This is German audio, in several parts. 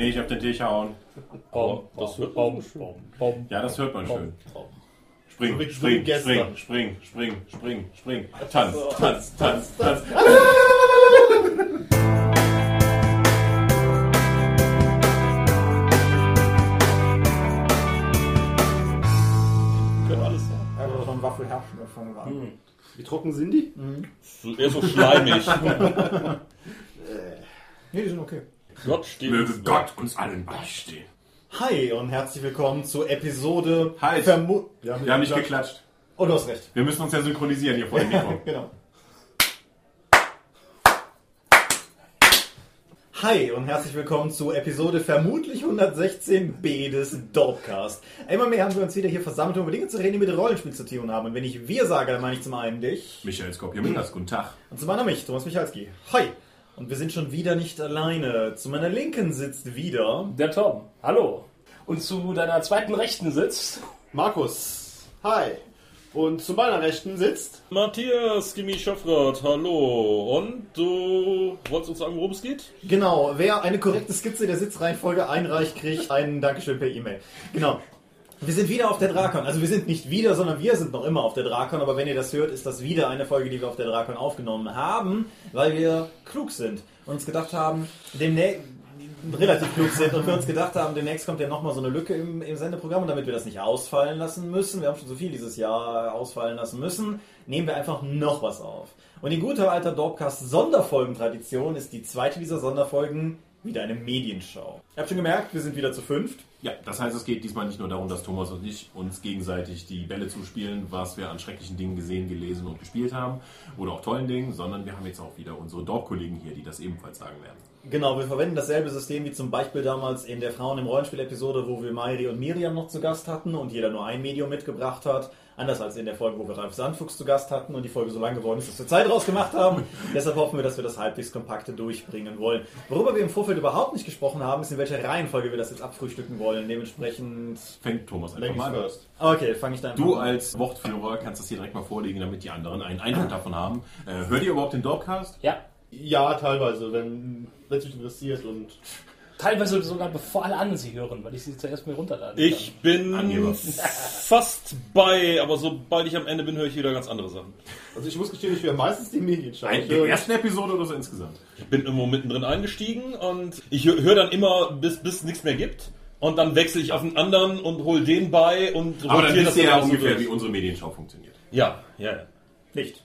Nicht auf den Tisch hauen. Bom, das hört bom, bom. Ja, das hört man schön. Spring, spring, spring, spring, spring, spring, spring. Tanz, tanz, tanz, tanz. Können alles sein. Ja, aber schon Waffelherrschen davon waren. Wie trocken sind die? So, eher so schleimig. Nee, die sind okay. Gott steht Möge uns Gott uns allen beistehen. Hi und herzlich willkommen zur Episode Halt. Vermu Wir haben nicht geklatscht. Oh, du hast recht. Wir müssen uns ja synchronisieren hier vor dem Mikro. Genau. Hi und herzlich willkommen zu Episode vermutlich 116b des Dorpcast. Einmal mehr haben wir uns wieder hier versammelt, um über Dinge zu reden, die mit Rollenspiel zu tun haben. Und wenn ich wir sage, dann meine ich zum einen dich Michael Skopje-Minders, guten Tag. und zum anderen mich, Thomas Michalski. Hi! Und wir sind schon wieder nicht alleine. Zu meiner Linken sitzt wieder Der Tom. Hallo. Und zu deiner zweiten Rechten sitzt. Markus. Hi. Und zu meiner Rechten sitzt. Matthias Gimmi Schöffrath, hallo. Und du wolltest uns sagen, worum es geht? Genau, wer eine korrekte Skizze der Sitzreihenfolge einreicht, kriegt ein Dankeschön per E-Mail. Genau. Wir sind wieder auf der Drakon. Also wir sind nicht wieder, sondern wir sind noch immer auf der Drakon. Aber wenn ihr das hört, ist das wieder eine Folge, die wir auf der Drakon aufgenommen haben, weil wir klug sind und uns gedacht haben, demnächst relativ klug sind und wir uns gedacht haben, demnächst kommt ja nochmal so eine Lücke im, im Sendeprogramm und damit wir das nicht ausfallen lassen müssen, wir haben schon so viel dieses Jahr ausfallen lassen müssen, nehmen wir einfach noch was auf. Und in guter alter Dorpcast Sonderfolgentradition ist die zweite dieser Sonderfolgen wieder eine Medienschau. Ihr habt schon gemerkt, wir sind wieder zu fünft. Ja, das heißt, es geht diesmal nicht nur darum, dass Thomas und ich uns gegenseitig die Bälle zuspielen, was wir an schrecklichen Dingen gesehen, gelesen und gespielt haben, oder auch tollen Dingen, sondern wir haben jetzt auch wieder unsere Dorfkollegen hier, die das ebenfalls sagen werden. Genau, wir verwenden dasselbe System wie zum Beispiel damals in der Frauen im Rollenspiel-Episode, wo wir Mairi und Miriam noch zu Gast hatten und jeder nur ein Medium mitgebracht hat. Anders als in der Folge, wo wir Ralf Sandfuchs zu Gast hatten und die Folge so lang geworden ist, dass wir Zeit rausgemacht haben. Deshalb hoffen wir, dass wir das halbwegs kompakte durchbringen wollen. Worüber wir im Vorfeld überhaupt nicht gesprochen haben, ist in welcher Reihenfolge wir das jetzt abfrühstücken wollen. Dementsprechend. Fängt Thomas einfach mal an. first. Okay, fange ich dann Du an. als Wortführer kannst das hier direkt mal vorlegen, damit die anderen einen Eindruck davon haben. Äh, hört ihr überhaupt den Dorpcast? Ja. Ja, teilweise, wenn wenn es mich interessiert und Teilweise sogar bevor alle anderen sie hören, weil ich sie zuerst mir runterladen Ich bin Angeber. fast bei, aber sobald ich am Ende bin, höre ich wieder ganz andere Sachen. also ich muss gestehen, ich höre meistens die Medienschau. Ein, Ich der ersten Episode oder so insgesamt? Ich bin immer mittendrin eingestiegen und ich höre hör dann immer, bis bis nichts mehr gibt. Und dann wechsle ich auf einen anderen und hole den bei und Aber dann wisst ihr ja ungefähr, durch. wie unsere Medienschau funktioniert. Ja, ja, ja. Nicht.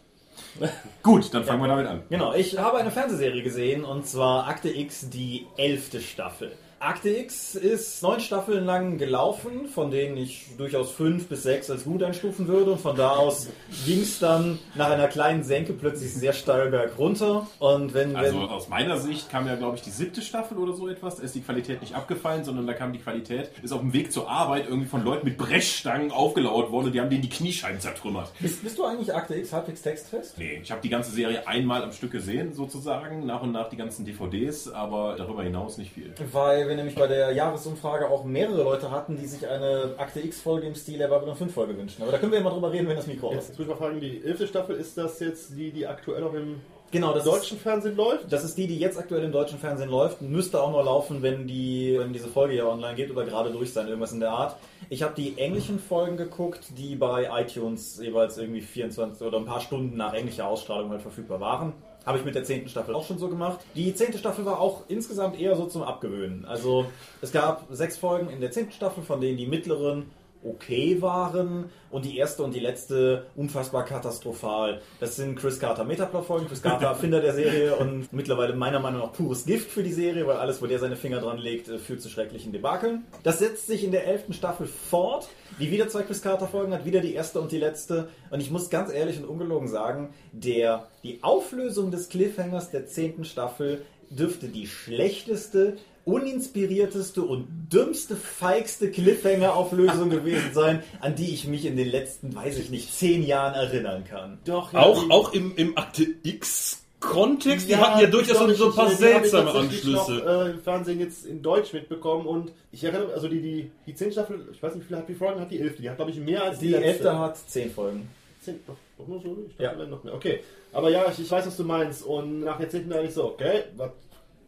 Gut, dann fangen wir damit an. Genau, ich habe eine Fernsehserie gesehen und zwar Akte X, die elfte Staffel. Akte X ist neun Staffeln lang gelaufen, von denen ich durchaus fünf bis sechs als gut einstufen würde. Und von da aus ging es dann nach einer kleinen Senke plötzlich sehr steil bergunter. Und wenn, Also wenn aus meiner Sicht kam ja, glaube ich, die siebte Staffel oder so etwas. Da ist die Qualität nicht abgefallen, sondern da kam die Qualität, ist auf dem Weg zur Arbeit irgendwie von Leuten mit Brechstangen aufgelauert worden und die haben denen die Kniescheiben zertrümmert. bist, bist du eigentlich Akte X halbwegs textfest? Nee, ich habe die ganze Serie einmal am Stück gesehen, sozusagen, nach und nach die ganzen DVDs, aber darüber hinaus nicht viel. Weil wir nämlich bei der Jahresumfrage auch mehrere Leute hatten, die sich eine Akte X-Folge im Stil der Babylon 5-Folge wünschen. Aber da können wir ja mal drüber reden, wenn das Mikro aus Jetzt ist. muss ich mal fragen, die elfte Staffel, ist das jetzt die, die aktuell auch im Genau, das ist, deutschen Fernsehen läuft? das ist die, die jetzt aktuell im deutschen Fernsehen läuft. Müsste auch noch laufen, wenn, die, wenn diese Folge hier online geht oder gerade durch sein, irgendwas in der Art. Ich habe die englischen Folgen geguckt, die bei iTunes jeweils irgendwie 24 oder ein paar Stunden nach englischer Ausstrahlung halt verfügbar waren. Habe ich mit der zehnten Staffel auch schon so gemacht. Die zehnte Staffel war auch insgesamt eher so zum Abgewöhnen. Also es gab sechs Folgen in der zehnten Staffel, von denen die mittleren okay waren und die erste und die letzte unfassbar katastrophal. Das sind Chris Carter Metaplot-Folgen, Chris Carter Erfinder der Serie und mittlerweile meiner Meinung nach pures Gift für die Serie, weil alles, wo der seine Finger dran legt, äh, führt zu schrecklichen Debakeln. Das setzt sich in der elften Staffel fort, die wieder zwei Chris Carter-Folgen hat, wieder die erste und die letzte. Und ich muss ganz ehrlich und ungelogen sagen, der, die Auflösung des Cliffhangers der zehnten Staffel dürfte die schlechteste, uninspirierteste und dümmste, feigste Cliffhanger-Auflösung gewesen sein, an die ich mich in den letzten, weiß ich nicht, zehn Jahren erinnern kann. Doch, Auch, auch im, im Akte X Kontext, die hatten ja durchaus so, so ein paar seltsame Anschlüsse. Noch, äh, im Fernsehen jetzt in Deutsch mitbekommen und ich erinnere also die, die, die 10 Staffel, ich weiß nicht, wie viele hat die Folgen hat die 11. Die hat, glaube ich, mehr als die, Die letzte. elfte hat zehn Folgen. Zehn, doch, doch nur so? Ich dachte Ja. noch mehr. Okay. Aber ja, ich, ich weiß, was du meinst. Und nach der 10. war ich so, okay, was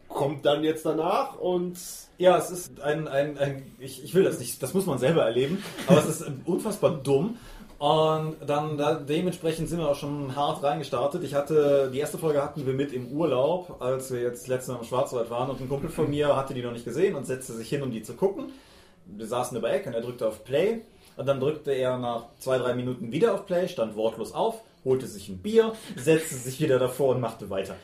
kommt dann jetzt danach und Ja, es ist ein, ein, ein ich, ich will das nicht, das muss man selber erleben, aber es ist unfassbar dumm. Und dann da, dementsprechend sind wir auch schon hart reingestartet. Ich hatte, die erste Folge hatten wir mit im Urlaub, als wir jetzt letztes Mal im Schwarzwald waren und ein Kumpel von mir hatte die noch nicht gesehen und setzte sich hin, um die zu gucken. Wir saßen über Eck und er drückte auf Play und dann drückte er nach zwei, drei Minuten wieder auf Play, stand wortlos auf, holte sich ein Bier, setzte sich wieder davor und machte weiter.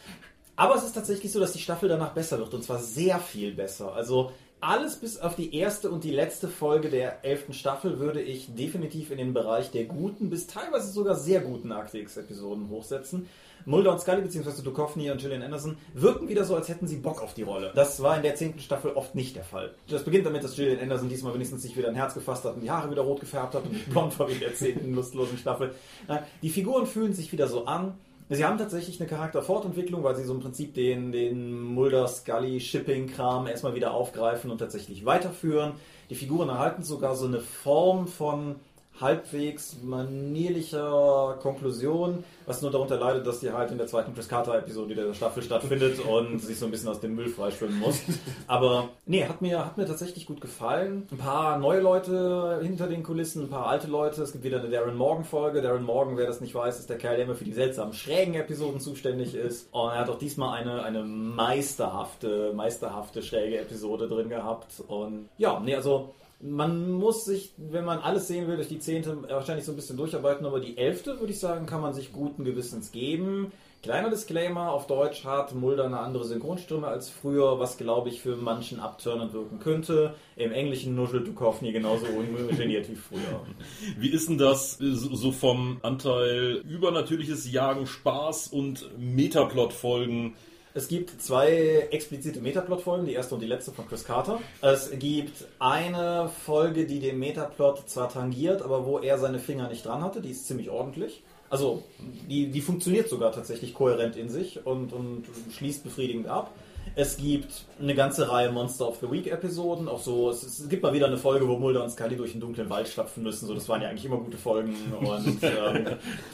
Aber es ist tatsächlich so, dass die Staffel danach besser wird und zwar sehr viel besser. Also alles bis auf die erste und die letzte Folge der elften Staffel würde ich definitiv in den Bereich der guten bis teilweise sogar sehr guten Akte X-Episoden hochsetzen. Mulder und Scully bzw. Duchovny und Gillian Anderson wirken wieder so, als hätten sie Bock auf die Rolle. Das war in der zehnten Staffel oft nicht der Fall. Das beginnt damit, dass Gillian Anderson diesmal wenigstens sich wieder ein Herz gefasst hat und die Haare wieder rot gefärbt hat und blond war wie in der zehnten lustlosen Staffel. Nein, Die Figuren fühlen sich wieder so an. Sie haben tatsächlich eine Charakterfortentwicklung, weil sie so im Prinzip den, den Mulder-Scully-Shipping-Kram erstmal wieder aufgreifen und tatsächlich weiterführen. Die Figuren erhalten sogar so eine Form von halbwegs manierlicher Konklusion, was nur darunter leidet, dass die halt in der zweiten Chris Carter-Episode der Staffel stattfindet und sich so ein bisschen aus dem Müll freischwimmen muss. Aber nee, hat mir, hat mir tatsächlich gut gefallen. Ein paar neue Leute hinter den Kulissen, ein paar alte Leute. Es gibt wieder eine Darren Morgan-Folge. Darren Morgan, wer das nicht weiß, ist der Kerl, der immer für die seltsamen, schrägen Episoden zuständig ist. Und er hat auch diesmal eine, eine meisterhafte, meisterhafte, schräge Episode drin gehabt. Und ja, nee, also man muss sich, wenn man alles sehen will, durch die zehnte wahrscheinlich so ein bisschen durcharbeiten, aber die elfte, würde ich sagen, kann man sich guten Gewissens geben. Kleiner Disclaimer, auf Deutsch hat Mulder eine andere Synchronstimme als früher, was glaube ich für manchen abturnend wirken könnte. Im Englischen nuschelt Duchovny genauso ungeniert wie früher. Wie ist denn das so vom Anteil übernatürliches Jagen, Spaß und Metaplot-Folgen? Es gibt zwei explizite Metaplot-Folgen, die erste und die letzte von Chris Carter. Es gibt eine Folge, die den Metaplot zwar tangiert, aber wo er seine Finger nicht dran hatte, die ist ziemlich ordentlich. Also, die, die funktioniert sogar tatsächlich kohärent in sich und, und schließt befriedigend ab. Es gibt eine ganze Reihe Monster of the Week Episoden, auch so, es, es gibt mal wieder eine Folge, wo Mulder und Scully durch den dunklen Wald stapfen müssen, so, das waren ja eigentlich immer gute Folgen und ähm,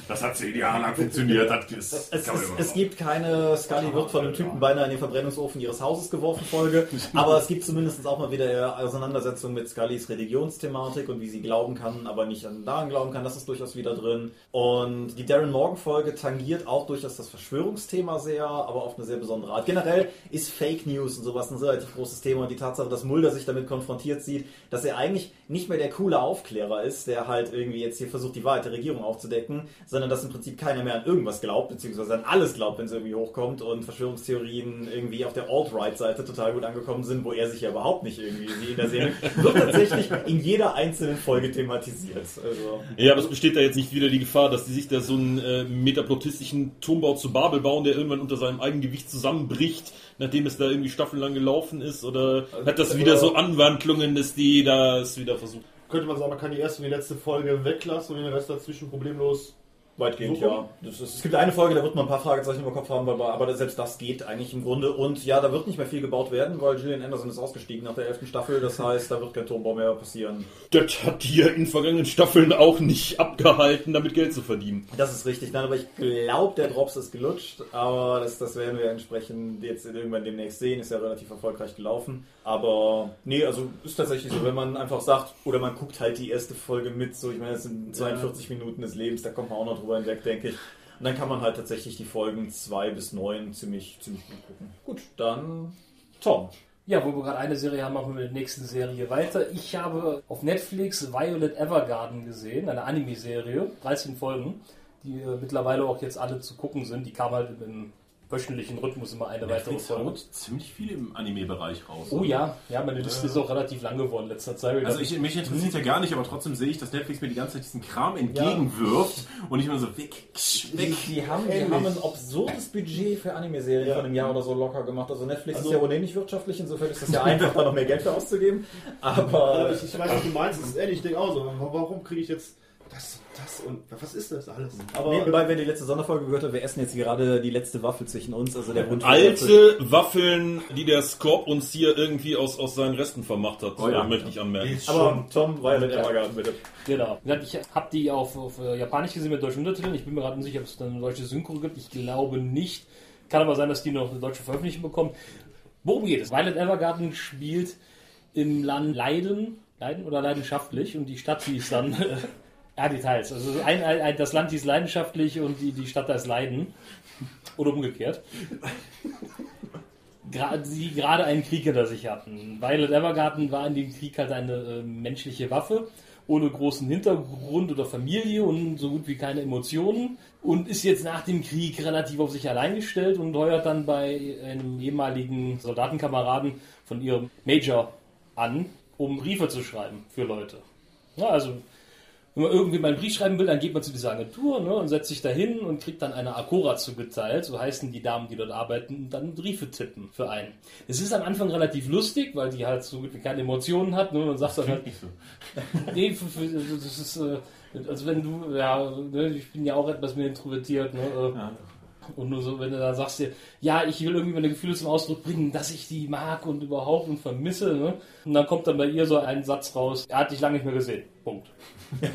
Das hat zehn Jahre lang funktioniert. Das ist, es, es, es gibt keine Scully wird von einem Typen beinahe in den Verbrennungsofen ihres Hauses geworfen Folge, aber es gibt zumindest auch mal wieder Auseinandersetzung mit Scullys Religionsthematik und wie sie glauben kann, aber nicht an daran glauben kann, das ist durchaus wieder drin. Und die Darren Morgan Folge tangiert auch durchaus das Verschwörungsthema sehr, aber auf eine sehr besondere Art. Generell ist Fake News und sowas ein relativ großes Thema und die Tatsache, dass Mulder sich damit konfrontiert sieht, dass er eigentlich nicht mehr der coole Aufklärer ist, der halt irgendwie jetzt hier versucht, die Wahrheit der Regierung aufzudecken, sondern dass im Prinzip keiner mehr an irgendwas glaubt, beziehungsweise an alles glaubt, wenn es irgendwie hochkommt und Verschwörungstheorien irgendwie auf der Alt-Right-Seite total gut angekommen sind, wo er sich ja überhaupt nicht irgendwie wie in der Serie, wird tatsächlich in jeder einzelnen Folge thematisiert. Also, Ja, aber es besteht da jetzt nicht wieder die Gefahr, dass die sich da so einen äh, metaplotistischen Turmbau zu Babel bauen, der irgendwann unter seinem Eigengewicht zusammenbricht, nachdem es da irgendwie staffellang gelaufen ist? Oder hat das wieder so Anwandlungen, dass die das wieder versuchen? könnte man sagen, man kann die erste und die letzte Folge weglassen und den Rest dazwischen problemlos. Weitgehend, So ja. Das ist, es gibt eine Folge, da wird man ein paar Fragezeichen im Kopf haben, weil, aber selbst das geht eigentlich im Grunde. Und ja, da wird nicht mehr viel gebaut werden, weil Gillian Anderson ist ausgestiegen nach der elften Staffel. Das heißt, da wird kein Turmbau mehr passieren. Das hat ja in vergangenen Staffeln auch nicht abgehalten, damit Geld zu verdienen. Das ist richtig. Nein, aber ich glaube, der Drops ist gelutscht. Aber das, das werden wir entsprechend jetzt irgendwann demnächst sehen. Ist ja relativ erfolgreich gelaufen. Aber nee, also ist tatsächlich so, wenn man einfach sagt, oder man guckt halt die erste Folge mit, so ich meine, es sind 42 Minuten des Lebens, da kommt man auch noch drüber hinweg, denke ich. Und dann kann man halt tatsächlich die Folgen 2 bis 9 ziemlich, ziemlich gut gucken. Gut, dann Tom. Ja, wo wir gerade eine Serie haben, machen wir mit der nächsten Serie weiter. Ich habe auf Netflix Violet Evergarden gesehen, eine Anime-Serie, 13 Folgen, die äh, mittlerweile auch jetzt alle zu gucken sind. Die kam halt im wöchentlichen Rhythmus immer eine weitere Netflix Folge. haut ziemlich viel im Anime-Bereich raus. Oh ja, ja, meine Liste ist auch relativ lang geworden in letzter Zeit. Also ich, mich interessiert ja gar nicht, aber trotzdem sehe ich, dass Netflix mir die ganze Zeit diesen Kram entgegenwirft und ich immer so weg, Die, weg. die, haben, die haben ein absurdes Budget für Anime-Serien Ja. von einem Jahr oder so locker gemacht. Also Netflix Also- ist ja ohnehin nicht wirtschaftlich, insofern ist es ja einfach, da noch mehr Geld für auszugeben. Aber Äh, ich, ich weiß, was du meinst, es ist ähnlich, ich denke auch so, warum kriege ich jetzt das und das und was ist das alles? Aber Nebenbei, wer die letzte Sonderfolge gehört hat, wir essen jetzt gerade die letzte Waffel zwischen uns, also der Wunsch. Alte Waffeln, die der Scorp uns hier irgendwie aus, aus seinen Resten vermacht hat, Oh ja. möchte ich anmerken. Aber Tom, Violet Evergarden, bitte. Genau. Ich habe die auf, auf äh, Japanisch gesehen mit deutschen Untertiteln. Ich bin mir gerade nicht sicher, ob es dann eine deutsche Synchro gibt. Ich glaube nicht. Kann aber sein, dass die noch eine deutsche Veröffentlichung bekommen. Worum geht es? Violet Evergarden spielt im Land Leiden, Leiden oder leidenschaftlich und die Stadt hieß dann, ja Details, also ein, ein, das Land hieß leidenschaftlich und die, die Stadt heißt Leiden oder umgekehrt. Gra- die gerade einen Krieg hinter sich hatten. Violet Evergarden war in dem Krieg halt eine äh, menschliche Waffe, ohne großen Hintergrund oder Familie und so gut wie keine Emotionen und ist jetzt nach dem Krieg relativ auf sich allein gestellt und heuert dann bei einem ehemaligen Soldatenkameraden von ihrem Major an, um Briefe zu schreiben für Leute. Ja, also wenn man irgendwie mal einen Brief schreiben will, dann geht man zu dieser Agentur ne, und setzt sich dahin und kriegt dann eine Akora zugeteilt, so heißen die Damen, die dort arbeiten, und dann Briefe tippen für einen. Es ist am Anfang relativ lustig, weil die halt so gut wie keine Emotionen hat. Ne, und man sagt dann halt, Nicht so. nee, für, für, das ist, äh, also wenn du, ja, ne, ich bin ja auch etwas mehr introvertiert, ne, äh, und nur so, wenn du da sagst, dir, ja, ich will irgendwie meine Gefühle zum Ausdruck bringen, dass ich die mag und überhaupt und vermisse, ne? Und dann kommt dann bei ihr so ein Satz raus, er hat dich lange nicht mehr gesehen. Punkt.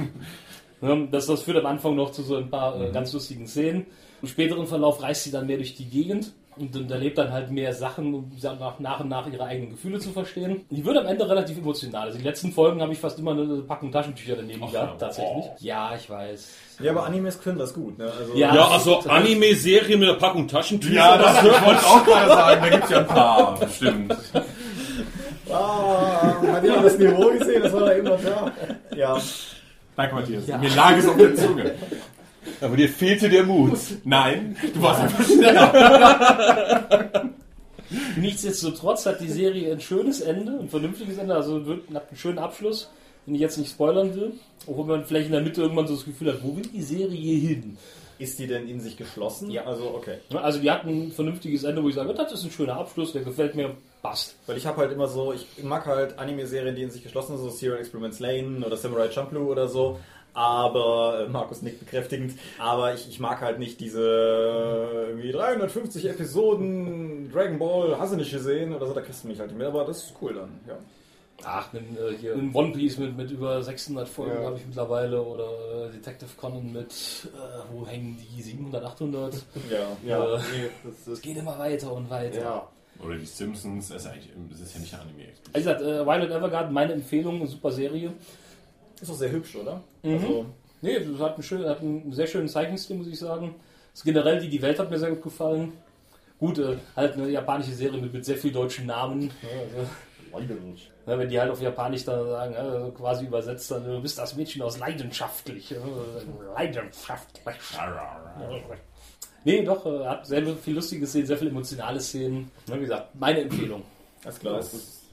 Ne, das, das führt am Anfang noch zu so ein paar äh, ganz lustigen Szenen. Im späteren Verlauf reist sie dann mehr durch die Gegend und, und erlebt dann halt mehr Sachen, um nach, nach und nach ihre eigenen Gefühle zu verstehen. Die wird am Ende relativ emotional. Also die letzten Folgen habe ich fast immer eine Packung Taschentücher daneben Ach, gehabt, ja. tatsächlich. Ja, ich weiß. Ja, aber Animes können das gut. Ne? Also, Ja. Ja, also Anime-Serie mit einer Packung Taschentücher. Ja, das wollte ich auch gerade sagen. Da gibt es ja ein paar. Stimmt. Ah, hat jemand das Niveau gesehen? Das war da eben noch da. Ja. Danke, Matthias. Mir lag es auf der Zunge. Aber dir fehlte der Mut. Nein, du warst einfach schneller. Nichtsdestotrotz hat die Serie ein schönes Ende, ein vernünftiges Ende, also wird, hat einen schönen Abschluss, den ich jetzt nicht spoilern will. Obwohl man vielleicht in der Mitte irgendwann so das Gefühl hat, wo will die Serie hin? Ist die denn in sich geschlossen? Ja. Also, okay. Ne, Also die hat ein vernünftiges Ende, wo ich sage, das ist ein schöner Abschluss, der gefällt mir, passt. Weil ich habe halt immer so, ich mag halt Anime-Serien, die in sich geschlossen sind, so Serial Experiments Lane oder Samurai Champloo oder so. Aber, äh, Markus nickt bekräftigend, aber ich, ich mag halt nicht diese äh, irgendwie 350 Episoden Dragon Ball, hast du nicht gesehen oder so, da kriegst du mich halt nicht mehr, aber das ist cool dann, ja. Ach, einen, äh, hier, einen One Piece mit, mit über 600 Folgen Ja. habe ich mittlerweile oder äh, Detective Conan mit, äh, wo hängen die, 700, 800? Ja. Ja, Äh, nee, das geht immer weiter und weiter. Ja. Oder die Simpsons. Das ist, eigentlich, das ist ja nicht ein Anime. Wie gesagt, äh, Violet Evergarden, meine Empfehlung, eine super Serie. Ist auch sehr hübsch, oder? Mhm. Also, Nee, es hat einen, schön, hat einen sehr schönen Zeichenstil, muss ich sagen. Das generell, die, die Welt hat mir sehr gut gefallen. Gut, äh, halt eine japanische Serie mit, mit sehr viel deutschen Namen. Ja, also, ja, wenn die halt auf Japanisch dann sagen, ja, quasi übersetzt, dann du bist das Mädchen aus leidenschaftlich. Ja, leidenschaftlich. Nee, doch, äh, hat sehr viel lustige Szenen, sehr viele emotionale Szenen. Ja, wie gesagt, meine Empfehlung. alles klar. Ist,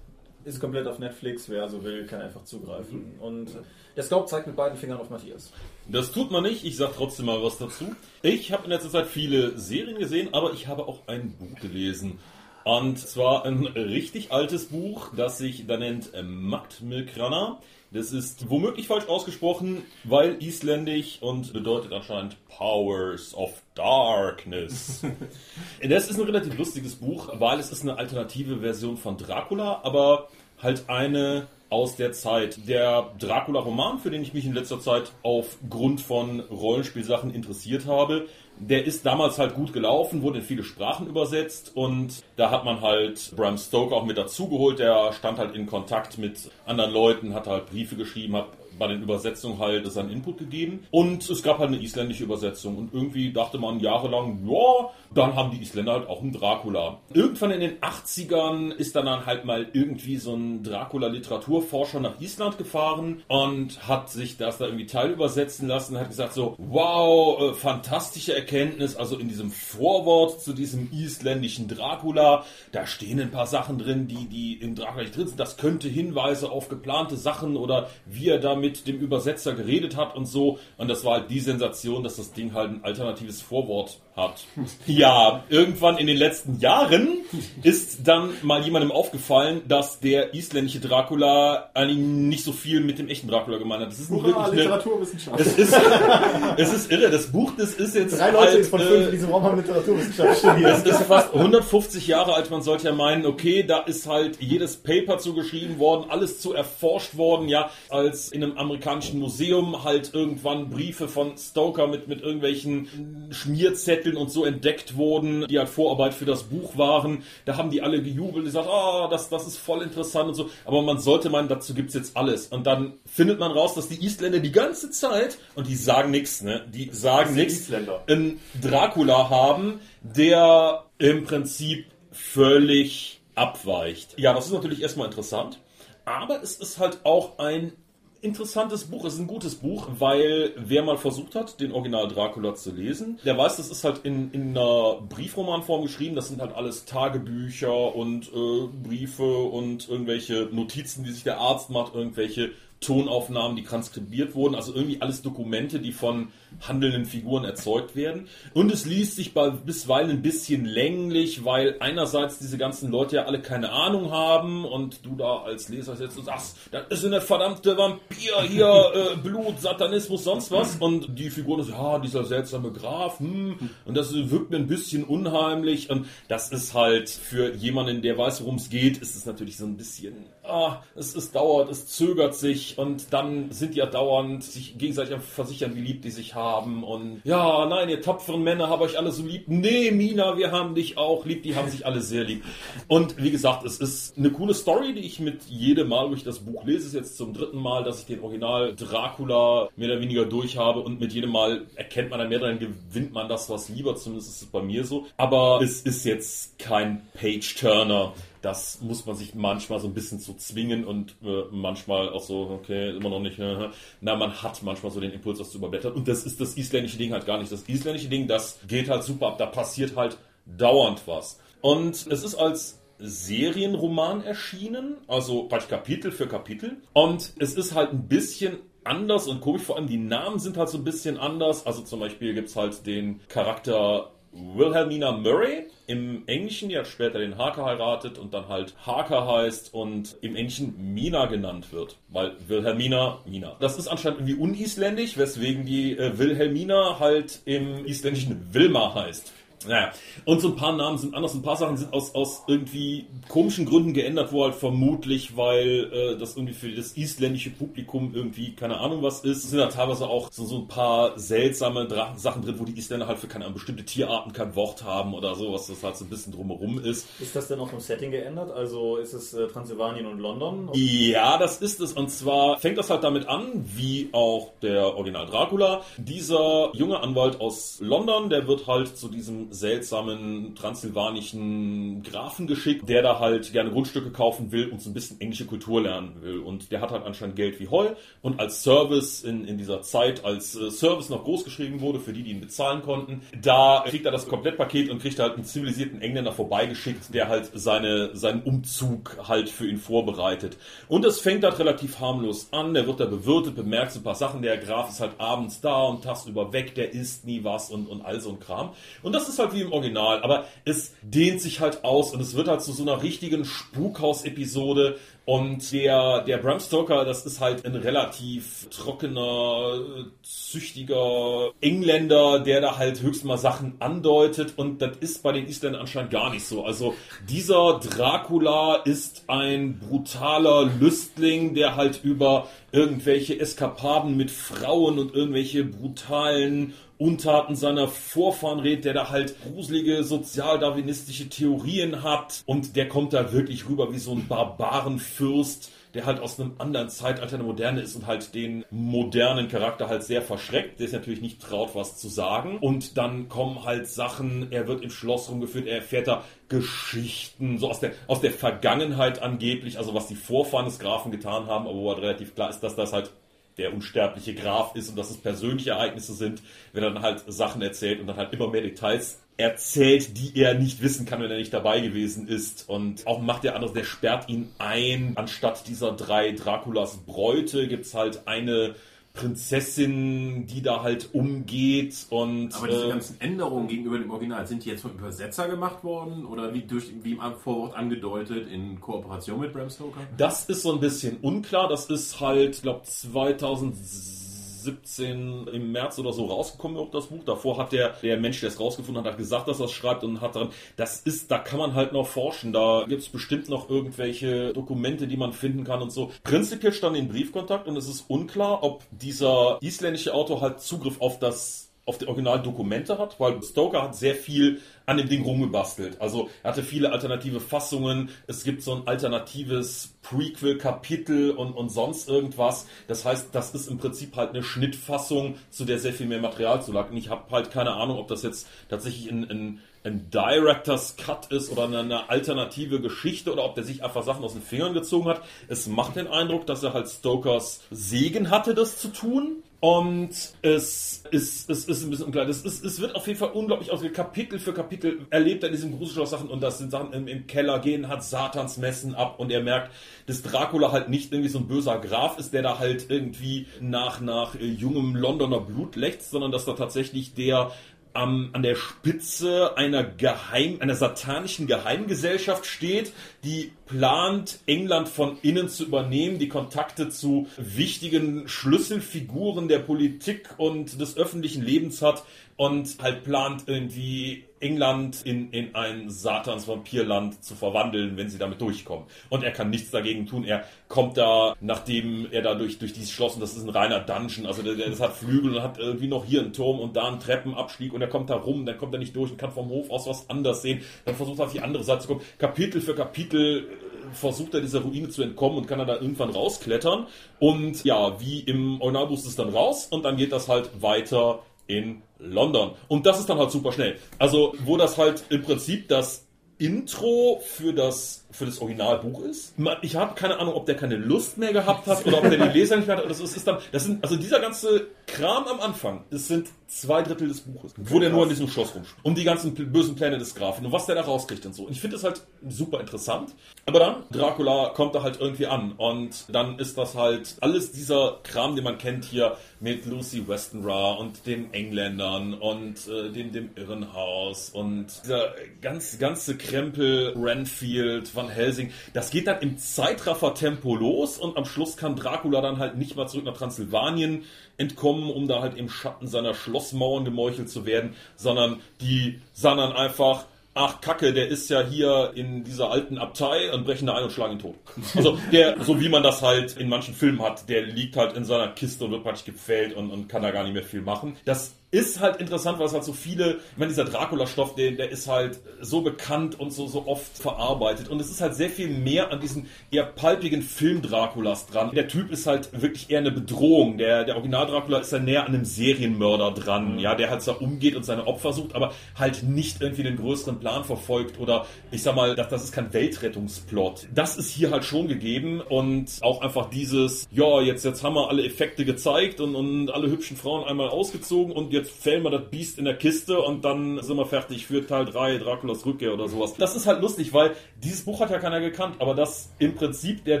ist komplett auf Netflix, wer so will, kann einfach zugreifen. Und der Scout zeigt mit beiden Fingern auf Matthias. Das tut man nicht, ich sag trotzdem mal was dazu. Ich habe in letzter Zeit viele Serien gesehen, aber ich habe auch ein Buch gelesen. Und zwar ein richtig altes Buch, das sich da nennt äh, Makt Milkrana. Das ist womöglich falsch ausgesprochen, weil isländisch und bedeutet anscheinend Powers of Darkness. das ist ein relativ lustiges Buch, weil es ist eine alternative Version von Dracula, aber halt eine aus der Zeit. Der Dracula-Roman, für den ich mich in letzter Zeit aufgrund von Rollenspielsachen interessiert habe, der ist damals halt gut gelaufen, wurde in viele Sprachen übersetzt und da hat man halt Bram Stoker auch mit dazugeholt. Der stand halt in Kontakt mit anderen Leuten, hat halt Briefe geschrieben, hat bei den Übersetzungen halt seinen Input gegeben. Und es gab halt eine isländische Übersetzung. Und irgendwie dachte man jahrelang, ja, dann haben die Isländer halt auch einen Dracula. Irgendwann in den 80ern ist dann, dann halt mal irgendwie so ein Dracula-Literaturforscher nach Island gefahren und hat sich das da irgendwie teilübersetzen lassen, hat gesagt so, wow, äh, fantastische Erkenntnis, also in diesem Vorwort zu diesem isländischen Dracula, da stehen ein paar Sachen drin, die, die im Dracula nicht drin sind. Das könnte Hinweise auf geplante Sachen oder wie er da mit dem Übersetzer geredet hat und so. Und das war halt die Sensation, dass das Ding halt ein alternatives Vorwort hat. Ja, irgendwann in den letzten Jahren ist dann mal jemandem aufgefallen, dass der isländische Dracula eigentlich nicht so viel mit dem echten Dracula gemeint hat. Das ist Hurra, wirklich eine, Literaturwissenschaft. es ist, es ist irre. Das Buch, das ist jetzt Drei Leute halt, von äh, fünf in diesem Raum haben Literaturwissenschaft studiert. es ist fast 150 Jahre alt. Man sollte ja meinen, okay, da ist halt jedes Paper zugeschrieben worden, alles zu erforscht worden. Ja, als in einem amerikanischen Museum halt irgendwann Briefe von Stoker mit, mit irgendwelchen Schmierzetteln und so entdeckt wurden, die halt Vorarbeit für das Buch waren. Da haben die alle gejubelt, gesagt, ah, oh, das, das ist voll interessant und so. Aber man sollte meinen, dazu gibt's jetzt alles. Und dann findet man raus, dass die Isländer die ganze Zeit, und die sagen nichts, ne? Die sagen nichts, einen Dracula haben, der im Prinzip völlig abweicht. Ja, das ist natürlich erstmal interessant. Aber es ist halt auch ein interessantes Buch. Es ist ein gutes Buch, weil wer mal versucht hat, den Original Dracula zu lesen, der weiß, das ist halt in, in einer Briefromanform geschrieben. Das sind halt alles Tagebücher und äh, Briefe und irgendwelche Notizen, die sich der Arzt macht, irgendwelche Tonaufnahmen, die transkribiert wurden, also irgendwie alles Dokumente, die von handelnden Figuren erzeugt werden. Und es liest sich bisweilen ein bisschen länglich, weil einerseits diese ganzen Leute ja alle keine Ahnung haben und du da als Leser sitzt und sagst, das ist eine verdammte Vampir hier, äh, Blut, Satanismus, sonst was. Und die Figuren sagen, ja, dieser seltsame Graf, hm, und das wirkt mir ein bisschen unheimlich. Und das ist halt für jemanden, der weiß, worum es geht, ist es natürlich so ein bisschen, ah, es, es dauert, es zögert sich und dann sind die ja dauernd sich gegenseitig am versichern, wie lieb die sich haben und ja, nein, ihr tapferen Männer habt euch alle so lieb. Nee, Mina, wir haben dich auch lieb, die haben sich alle sehr lieb. Und wie gesagt, es ist eine coole Story, die ich mit jedem Mal, wo ich das Buch lese, ist jetzt zum dritten Mal, dass ich den Original Dracula mehr oder weniger durch habe und mit jedem Mal erkennt man dann mehr, dann gewinnt man das was lieber, zumindest ist es bei mir so. Aber es ist jetzt kein Page-Turner das muss man sich manchmal so ein bisschen zu zwingen und äh, manchmal auch so, okay, immer noch nicht. Äh, na, man hat manchmal so den Impuls, das zu überblättern. Und das ist das isländische Ding halt gar nicht. Das isländische Ding, das geht halt super ab. Da passiert halt dauernd was. Und es ist als Serienroman erschienen, also praktisch Kapitel für Kapitel. Und es ist halt ein bisschen anders und komisch, vor allem die Namen sind halt so ein bisschen anders. Also zum Beispiel gibt es halt den Charakter Wilhelmina Murray im Englischen, die hat später den Harker heiratet und dann halt Harker heißt und im Englischen Mina genannt wird, weil Wilhelmina Mina. Das ist anscheinend irgendwie unisländisch, weswegen die äh, Wilhelmina halt im Isländischen Wilma heißt. Naja, und so ein paar Namen sind anders, ein paar Sachen sind aus, aus irgendwie komischen Gründen geändert, wo halt vermutlich, weil äh, das irgendwie für das isländische Publikum irgendwie keine Ahnung was ist. Es sind da teilweise auch so, so ein paar seltsame Sachen drin, wo die Isländer halt für keine bestimmte Tierarten kein Wort haben oder so, was das halt so ein bisschen drumherum ist. Ist das denn auch vom Setting geändert? Also ist es äh, Transsilvanien und London? Ja, das ist es. Und zwar fängt das halt damit an, wie auch der Original Dracula. Dieser junge Anwalt aus London, der wird halt zu diesem seltsamen transsilvanischen Grafen geschickt, der da halt gerne Grundstücke kaufen will und so ein bisschen englische Kultur lernen will. Und der hat halt anscheinend Geld wie Heu und als Service in, in dieser Zeit, als äh, Service noch groß geschrieben wurde, für die, die ihn bezahlen konnten, da kriegt er das Komplettpaket und kriegt halt einen zivilisierten Engländer vorbeigeschickt, der halt seine, seinen Umzug halt für ihn vorbereitet. Und es fängt halt relativ harmlos an, der wird da bewirtet, bemerkt so ein paar Sachen, der Graf ist halt abends da und tagsüber weg, der isst nie was und, und all so ein Kram. Und das ist halt wie im Original, aber es dehnt sich halt aus und es wird halt zu so einer richtigen Spukhaus-Episode. Und der, der Bram Stoker, das ist halt ein relativ trockener, züchtiger Engländer, der da halt höchstens mal Sachen andeutet. Und das ist bei den Isländern anscheinend gar nicht so. Also dieser Dracula ist ein brutaler Lüstling, der halt über irgendwelche Eskapaden mit Frauen und irgendwelche brutalen Untaten seiner Vorfahren redet, der da halt gruselige sozialdarwinistische Theorien hat. Und der kommt da wirklich rüber wie so ein Barbarenfürst, der halt aus einem anderen Zeitalter der Moderne ist und halt den modernen Charakter halt sehr verschreckt, der ist natürlich nicht traut, was zu sagen. Und dann kommen halt Sachen, er wird im Schloss rumgeführt, er erfährt da Geschichten, so aus der, aus der Vergangenheit angeblich, also was die Vorfahren des Grafen getan haben, aber wo halt relativ klar ist, dass das halt der unsterbliche Graf ist und dass es persönliche Ereignisse sind, wenn er dann halt Sachen erzählt und dann halt immer mehr Details erzählt, die er nicht wissen kann, wenn er nicht dabei gewesen ist. Und auch macht der andere, der sperrt ihn ein. Anstatt dieser drei Draculas Bräute gibt's halt eine Prinzessin, die da halt umgeht und Aber diese äh, ganzen Änderungen gegenüber dem Original, sind die jetzt vom Übersetzer gemacht worden oder wie, durch, wie im Vorwort angedeutet in Kooperation mit Bram Stoker? das ist so ein bisschen unklar. Das ist halt, ich glaube 2017 2017 im März oder so rausgekommen, ob das Buch. Davor hat der, der Mensch, der es rausgefunden hat, hat gesagt, dass er es schreibt und hat dann, das ist, da kann man halt noch forschen. Da gibt es bestimmt noch irgendwelche Dokumente, die man finden kann und so. Prinzipiell stand in Briefkontakt und es ist unklar, ob dieser isländische Autor halt Zugriff auf das auf die Originaldokumente hat, weil Stoker hat sehr viel an dem Ding rumgebastelt. Also er hatte viele alternative Fassungen, es gibt so ein alternatives Prequel-Kapitel und, und sonst irgendwas. Das heißt, das ist im Prinzip halt eine Schnittfassung, zu der sehr viel mehr Material zu lag. Und ich habe halt keine Ahnung, ob das jetzt tatsächlich ein, ein, ein Director's Cut ist oder eine, eine alternative Geschichte oder ob der sich einfach Sachen aus den Fingern gezogen hat. Es macht den Eindruck, dass er halt Stokers Segen hatte, das zu tun. Und es ist, es ist ein bisschen unklar. Es, ist, es wird auf jeden Fall unglaublich ausgewählt. Kapitel für Kapitel erlebt er diesen Gruselschloss-Sachen und das sind Sachen im, im, Keller gehen, hat Satans Messen ab und er merkt, dass Dracula halt nicht irgendwie so ein böser Graf ist, der da halt irgendwie nach, nach äh, jungem Londoner Blut lechzt, sondern dass da tatsächlich der am, an der Spitze einer Geheim, einer satanischen Geheimgesellschaft steht, die plant, England von innen zu übernehmen, die Kontakte zu wichtigen Schlüsselfiguren der Politik und des öffentlichen Lebens hat und halt plant irgendwie England in, in ein Satans-Vampirland zu verwandeln, wenn sie damit durchkommen. Und er kann nichts dagegen tun. Er kommt da, nachdem er da durch, durch dieses Schloss, und das ist ein reiner Dungeon, also der, das hat Flügel und hat irgendwie noch hier einen Turm und da einen Treppenabstieg und er kommt da rum, dann kommt er nicht durch und kann vom Hof aus was anders sehen, dann versucht er auf die andere Seite zu kommen. Kapitel für Kapitel äh, versucht er dieser Ruine zu entkommen und kann er da irgendwann rausklettern. Und ja, wie im Originalbuch ist es dann raus und dann geht das halt weiter in London. Und das ist dann halt super schnell. Also, wo das halt im Prinzip das Intro für das, für das Originalbuch ist. Ich habe keine Ahnung, ob der keine Lust mehr gehabt hat oder ob der die Leser nicht mehr hat. Das ist, ist dann, das sind, also dieser ganze Kram am Anfang, das sind zwei Drittel des Buches, wo der nur in diesem Schloss rumspielt. Um die ganzen bösen Pläne des Grafen und was der da rauskriegt und so. Und ich finde das halt super interessant. Aber dann, Dracula kommt da halt irgendwie an und dann ist das halt alles dieser Kram, den man kennt hier mit Lucy Westenra und den Engländern und äh, dem, dem Irrenhaus und dieser ganz, ganze Krempel, Renfield, Van Helsing. Das geht dann im Zeitraffer-Tempo los und am Schluss kann Dracula dann halt nicht mal zurück nach Transsilvanien entkommen, um da halt im Schatten seiner Schlossmauern gemeuchelt zu werden, sondern die sahen dann einfach, ach Kacke, der ist ja hier in dieser alten Abtei und brechen da ein und schlagen ihn tot. Also der, so wie man das halt in manchen Filmen hat, der liegt halt in seiner Kiste und wird praktisch gepfählt und, und kann da gar nicht mehr viel machen. Das ist halt interessant, weil es halt so viele, ich meine, dieser Dracula-Stoff, der, der ist halt so bekannt und so, so oft verarbeitet. Und es ist halt sehr viel mehr an diesen eher palpigen Film-Draculas dran. Der Typ ist halt wirklich eher eine Bedrohung. Der, der Original-Dracula ist ja näher an einem Serienmörder dran, mhm. ja, der halt so umgeht und seine Opfer sucht, aber halt nicht irgendwie den größeren Plan verfolgt oder ich sag mal, das, das ist kein Weltrettungsplot. Das ist hier halt schon gegeben und auch einfach dieses, ja, jetzt, jetzt haben wir alle Effekte gezeigt und, und alle hübschen Frauen einmal ausgezogen und jetzt fällen wir das Biest in der Kiste und dann sind wir fertig für Teil 3, Draculas Rückkehr oder sowas. Das ist halt lustig, weil dieses Buch hat ja keiner gekannt, aber das im Prinzip der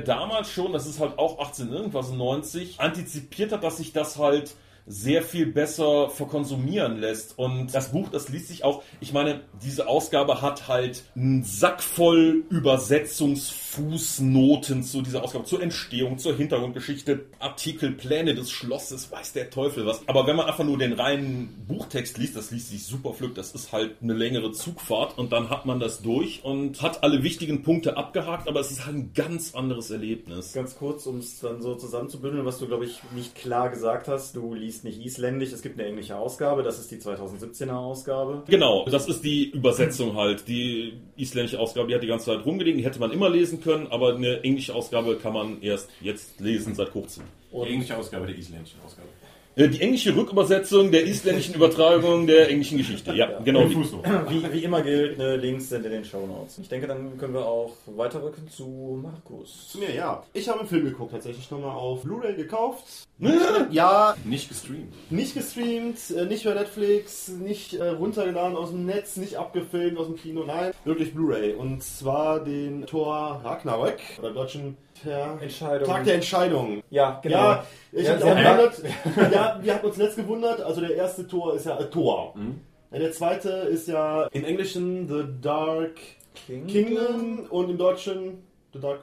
damals schon, das ist halt auch 18 irgendwas 90, antizipiert hat, dass sich das halt sehr viel besser verkonsumieren lässt. Und das Buch, das liest sich auch, ich meine, diese Ausgabe hat halt einen Sack voll Übersetzungsfußnoten zu dieser Ausgabe, zur Entstehung, zur Hintergrundgeschichte, Artikel, Pläne des Schlosses, weiß der Teufel was. Aber wenn man einfach nur den reinen Buchtext liest, das liest sich super flück, das ist halt eine längere Zugfahrt und dann hat man das durch und hat alle wichtigen Punkte abgehakt, aber es ist halt ein ganz anderes Erlebnis. Ganz kurz, um es dann so zusammenzubündeln, was du, glaube ich, nicht klar gesagt hast, du liest ist nicht isländisch, es gibt eine englische Ausgabe, das ist die 2017er Ausgabe. Genau, das ist die Übersetzung halt. Die isländische Ausgabe, die hat die ganze Zeit rumgelegen, die hätte man immer lesen können, aber eine englische Ausgabe kann man erst jetzt lesen, seit kurzem. Und die englische Ausgabe der isländischen Ausgabe. Äh, die englische Rückübersetzung der isländischen Übertragung der englischen Geschichte. Ja, ja. genau. Wie, wie, immer gilt, ne, Links sind in den Show Notes. Ich denke, dann können wir auch weiterrücken zu Markus. Zu mir, ja. Ich habe einen Film geguckt, tatsächlich nochmal auf Blu-ray gekauft. ja. Nicht gestreamt. Nicht gestreamt, äh, nicht bei Netflix, nicht äh, runtergeladen aus dem Netz, nicht abgefilmt aus dem Kino, nein. Wirklich Blu-ray. Und zwar den Tor Ragnarök, oder deutschen Per Entscheidung. Tag der Entscheidung. Ja, genau. Ja, ich ja, auch gewundert. ja, wir haben uns letzt gewundert. Also der erste Tor ist ja äh, Tor. Mhm. Ja, der zweite ist ja im Englischen The Dark Kingdom, Kingdom und im Deutschen The Dark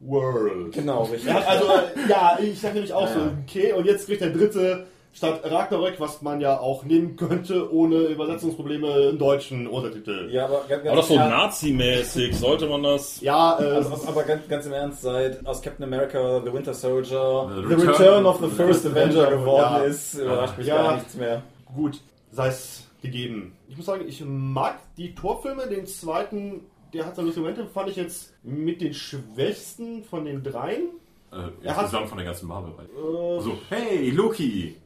World. Genau, richtig. Ja, also ja, ich sage nämlich auch so, okay, und jetzt kriegt der dritte statt Ragnarök, was man ja auch nehmen könnte, ohne Übersetzungsprobleme im deutschen Untertitel. Ja, aber ganz, War das so nazimäßig? Sollte man das? Ja, äh, Also, aber ganz, ganz im Ernst, seit aus Captain America The Winter Soldier The The Return- Return of the First Avenger geworden Ja. ist, überrascht mich Ja. gar nichts mehr. gut, sei es gegeben. Ich muss sagen, ich mag die Torfilme. Den zweiten, der hat seine Momente, fand ich jetzt mit den schwächsten von den dreien. Äh, Er hat- insgesamt von der ganzen Marvel. Äh, So, hey, Loki!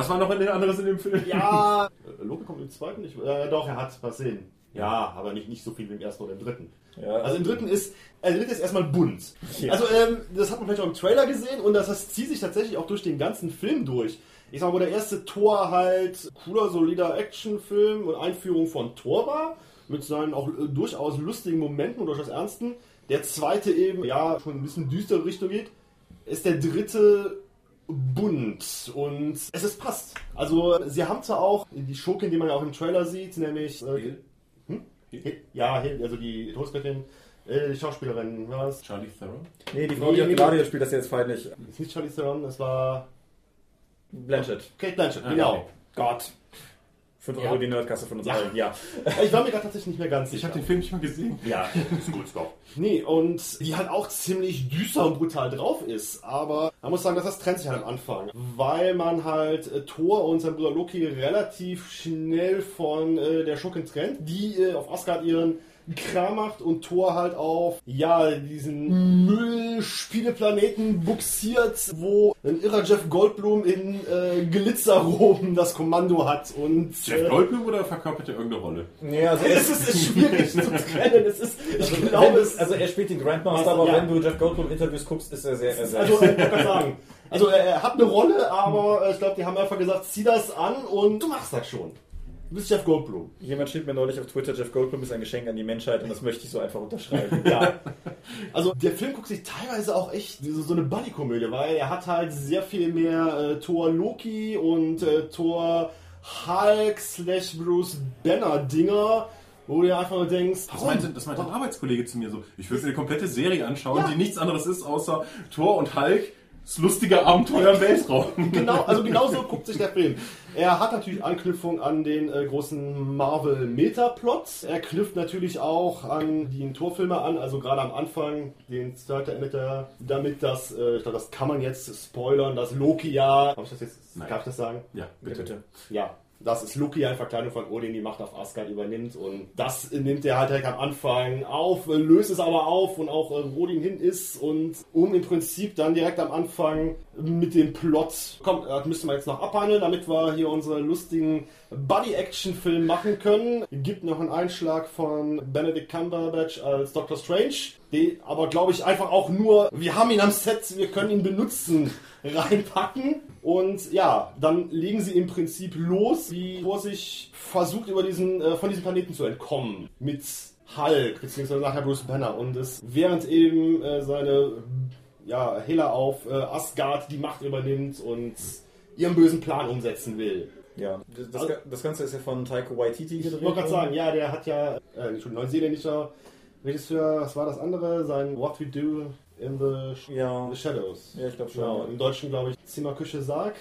Was war noch in den anderes in dem Film? Ja, Loki kommt im zweiten nicht. Äh, doch, er hat was sehen. Ja, aber nicht, nicht so viel wie im ersten oder im dritten. Ja. Also im dritten ist, also der dritte ist erstmal bunt. Ja. Also ähm, das hat man vielleicht auch im Trailer gesehen und das, das zieht sich tatsächlich auch durch den ganzen Film durch. Ich sag mal, wo der erste Tor halt cooler, solider Actionfilm und Einführung von Thor war, mit seinen auch äh, durchaus lustigen Momenten und durchaus ernsten. Der zweite eben, ja, schon ein bisschen düstere Richtung geht, ist der dritte bunt und es ist passt. Also sie haben zwar auch die Schurkin, die man ja auch im Trailer sieht, nämlich äh, hm? ja, Hill, also die Todesgöttin, äh, die Schauspielerin, das? Charlie Theron? Nee, die Frau, die Nee, Gladiator spielt, das ist jetzt feindlich. Das ist nicht Charlie Theron, das war Blanchett. Kate Blanchett, Ah, genau. okay. Gott. 5 Ja. Euro die Nerdkasse von uns Ja. allen, ja. Ich war mir gerade tatsächlich nicht mehr ganz Ich sicher. habe den Film nicht mal gesehen. ja, ist gut, Stop. Nee, und die halt auch ziemlich düster und brutal drauf ist. Aber man muss sagen, dass das trennt sich halt am Anfang. Weil man halt äh, Thor und sein Bruder Loki relativ schnell von äh, der Schurkin trennt, die äh, auf Asgard ihren Kram macht und Thor halt auf, ja, diesen Müllspieleplaneten buxiert, wo ein irrer Jeff Goldblum in äh, Glitzerroben das Kommando hat und Jeff äh, Goldblum oder verkörpert er irgendeine Rolle? Nee, also es ist, ist schwierig zu trennen. Es ist, ich Also, glaube, es also er spielt den Grandmaster, Also, aber ja. wenn du Jeff Goldblum Interviews guckst, ist er sehr, sehr Also, ich wollte gerade sagen. Also, er, er hat eine Rolle, aber äh, ich glaube, die haben einfach gesagt, zieh das an und du machst das schon. Du bist Jeff Goldblum. Jemand schrieb mir neulich auf Twitter, Jeff Goldblum ist ein Geschenk an die Menschheit und das möchte ich so einfach unterschreiben. Ja. Also, der Film guckt sich teilweise auch echt so, so eine Buddy-Komödie, weil er hat halt sehr viel mehr äh, Thor Loki und äh, Thor Hulk slash Bruce Banner Dinger, wo du dir einfach nur denkst, Das meinte, das meinte ein Arbeitskollege zu mir so. Ich würde mir eine komplette Serie anschauen, Ja. die nichts anderes ist außer Thor und Hulk. Das lustige Abenteuer im Weltraum. genau, also genau so guckt sich der Film. Er hat natürlich Anknüpfung an den äh, großen Marvel Metaplot. Er knüpft natürlich auch an die Torfilme an, also gerade am Anfang, den zweiten endet er damit, dass, äh, ich glaube, das kann man jetzt spoilern, dass Loki ja, darf ich das jetzt, Nein. darf ich das sagen? Ja, bitte. Ja, dass es Loki in Verkleidung von Odin die Macht auf Asgard übernimmt und das nimmt er halt direkt am Anfang auf, äh, löst es aber auf und auch äh, Odin hin ist und um im Prinzip dann direkt am Anfang mit dem Plot, komm, das müsste man jetzt noch abhandeln, damit wir hier unsere lustigen Buddy-Action-Film machen können. Gibt noch einen Einschlag von Benedict Cumberbatch als Doctor Strange, die aber glaube ich einfach auch nur, wir haben ihn am Set, wir können ihn benutzen, reinpacken. Und ja, dann legen sie im Prinzip los, wie Thor sich versucht, über diesen, äh, von diesem Planeten zu entkommen. Mit Hulk, beziehungsweise nachher Bruce Banner. Und es, während eben äh, seine ja, Hela auf äh, Asgard die Macht übernimmt und ihren bösen Plan umsetzen will. Ja, das, das, das Ganze ist ja von Taiko Waititi Ich gedreht. wollte gerade sagen, ja, der hat ja, äh, neuseeländischer Regisseur, was war das andere? Sein What We Do in the, Sh Ja, the Shadows. ja, ich glaube schon. Genau, im Deutschen glaube ich Zimmer, Küche, Sarg.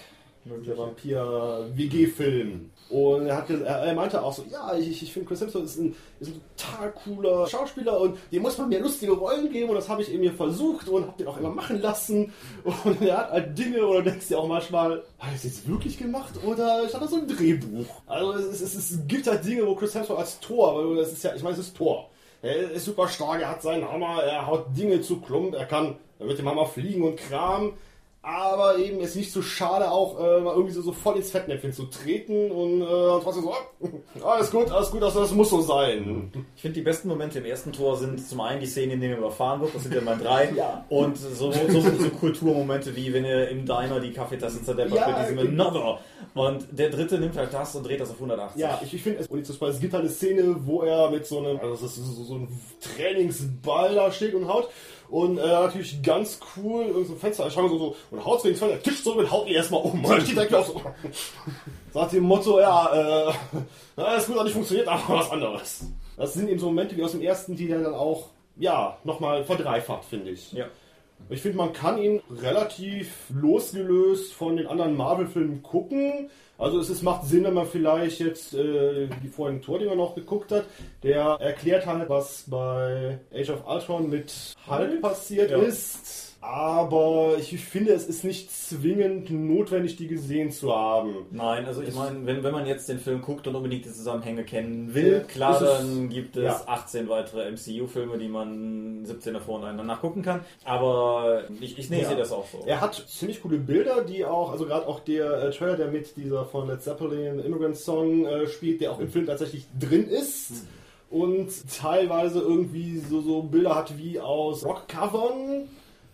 Der Vampir-WG-Film. Und er, hat, er, er meinte auch so, ja, ich, ich finde Chris Hemsworth ist ein, ist ein total cooler Schauspieler und dem muss man mehr lustige Rollen geben und das habe ich eben mir versucht und habe den auch immer machen lassen. Und er hat halt Dinge oder denkst dir auch manchmal, hat er das jetzt wirklich gemacht oder ist das so ein Drehbuch? Also es, es, es gibt halt Dinge, wo Chris Hemsworth als Tor, weil das ist ja, ich meine, es ist Tor. Er ist super stark, er hat seinen Hammer, er haut Dinge zu Klump, er kann mit dem Hammer fliegen und Kram. Aber eben ist nicht so schade, auch äh, mal irgendwie so, so voll ins Fettnäpfchen zu treten und äh, trotzdem so, ah, alles gut, alles gut, also das muss so sein. Ich finde, die besten Momente im ersten Tor sind zum einen die Szene, in der er überfahren wird, das sind ja mal drei. Ja. Und so, so, so Kulturmomente, wie wenn er im Diner die Kaffeetasse zerdeppert Ja, mit diesem genau. Another. Und der dritte nimmt halt das und dreht das auf 180. Ja, ich, ich finde, es, es gibt halt eine Szene, wo er mit so einem, also das ist so, so ein Trainingsball da steht und haut. Und äh, natürlich ganz cool, irgend so ein Fenster, mal so, so und haut wegen der Tisch so und haut ihn erstmal um. Und steht direkt auf so. Sagt dem Motto, ja, äh, na, das gut, hat nicht funktioniert, aber was anderes. Das sind eben so Momente wie aus dem ersten, die dann auch, ja, nochmal verdreifacht, finde ich. Ja. Ich finde, man kann ihn relativ losgelöst von den anderen Marvel-Filmen gucken. Also es ist, macht Sinn, wenn man vielleicht jetzt äh, die vorigen Tordinger noch geguckt hat. Der erklärt halt, was bei Age of Ultron mit Hulk passiert Ja. ist. Aber ich finde, es ist nicht zwingend notwendig, die gesehen zu haben. Nein, also ich meine, wenn, wenn man jetzt den Film guckt und unbedingt die Zusammenhänge kennen will, klar, dann gibt es ja. 18 weitere MCU-Filme, die man 17 davor untereinander nachgucken kann. Aber ich, ich nee, Ja. sehe das auch so. Er hat ziemlich coole Bilder, die auch, also gerade auch der äh, Trailer, der mit dieser von Led Zeppelin Immigrant Song äh, spielt, der auch im Film tatsächlich drin ist. Und teilweise irgendwie so, so Bilder hat wie aus Rockcovern,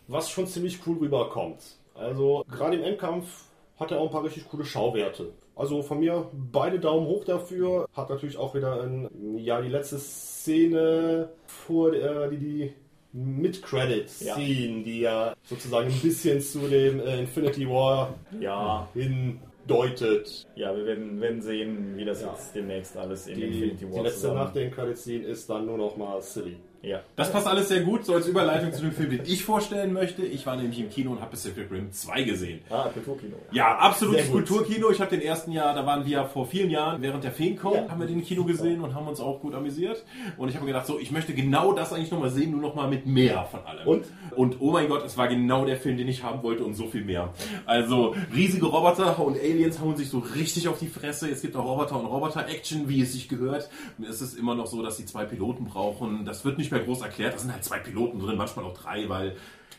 was schon ziemlich cool rüberkommt. Also gerade im Endkampf hat er auch ein paar richtig coole Schauwerte. Also von mir beide Daumen hoch dafür. Hat natürlich auch wieder ein, ja, die letzte Szene vor, äh, die, die Mid-Credit-Scene, die ja sozusagen ein bisschen zu dem äh, Infinity War Ja, hindeutet. ja, wir werden, werden sehen, wie das Ja. jetzt demnächst alles in Die, Infinity die War letzte zusammen- nach den Credit-Scene ist dann nur noch mal silly. Ja. Das passt alles sehr gut, so als Überleitung zu dem Film, den ich vorstellen möchte. Ich war nämlich im Kino und habe Pacific Rim 2 gesehen. Ah, Kulturkino. Ja, absolutes. Kulturkino. Ich habe den ersten Jahr, da waren wir vor vielen Jahren während der Feencon, Ja. haben wir den Kino gesehen und haben uns auch gut amüsiert. Und ich habe mir gedacht, so, ich möchte genau das eigentlich nochmal sehen, nur nochmal mit mehr von allem. Und? Und oh mein Gott, es war genau der Film, den ich haben wollte und so viel mehr. Also riesige Roboter und Aliens hauen sich so richtig auf die Fresse. Es gibt auch Roboter und Roboter-Action, wie es sich gehört. Es ist immer noch so, dass sie zwei Piloten brauchen. Das wird nicht mehr groß erklärt. Da sind halt zwei Piloten drin, manchmal auch drei, weil